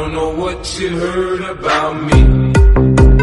don't know what you heard about me.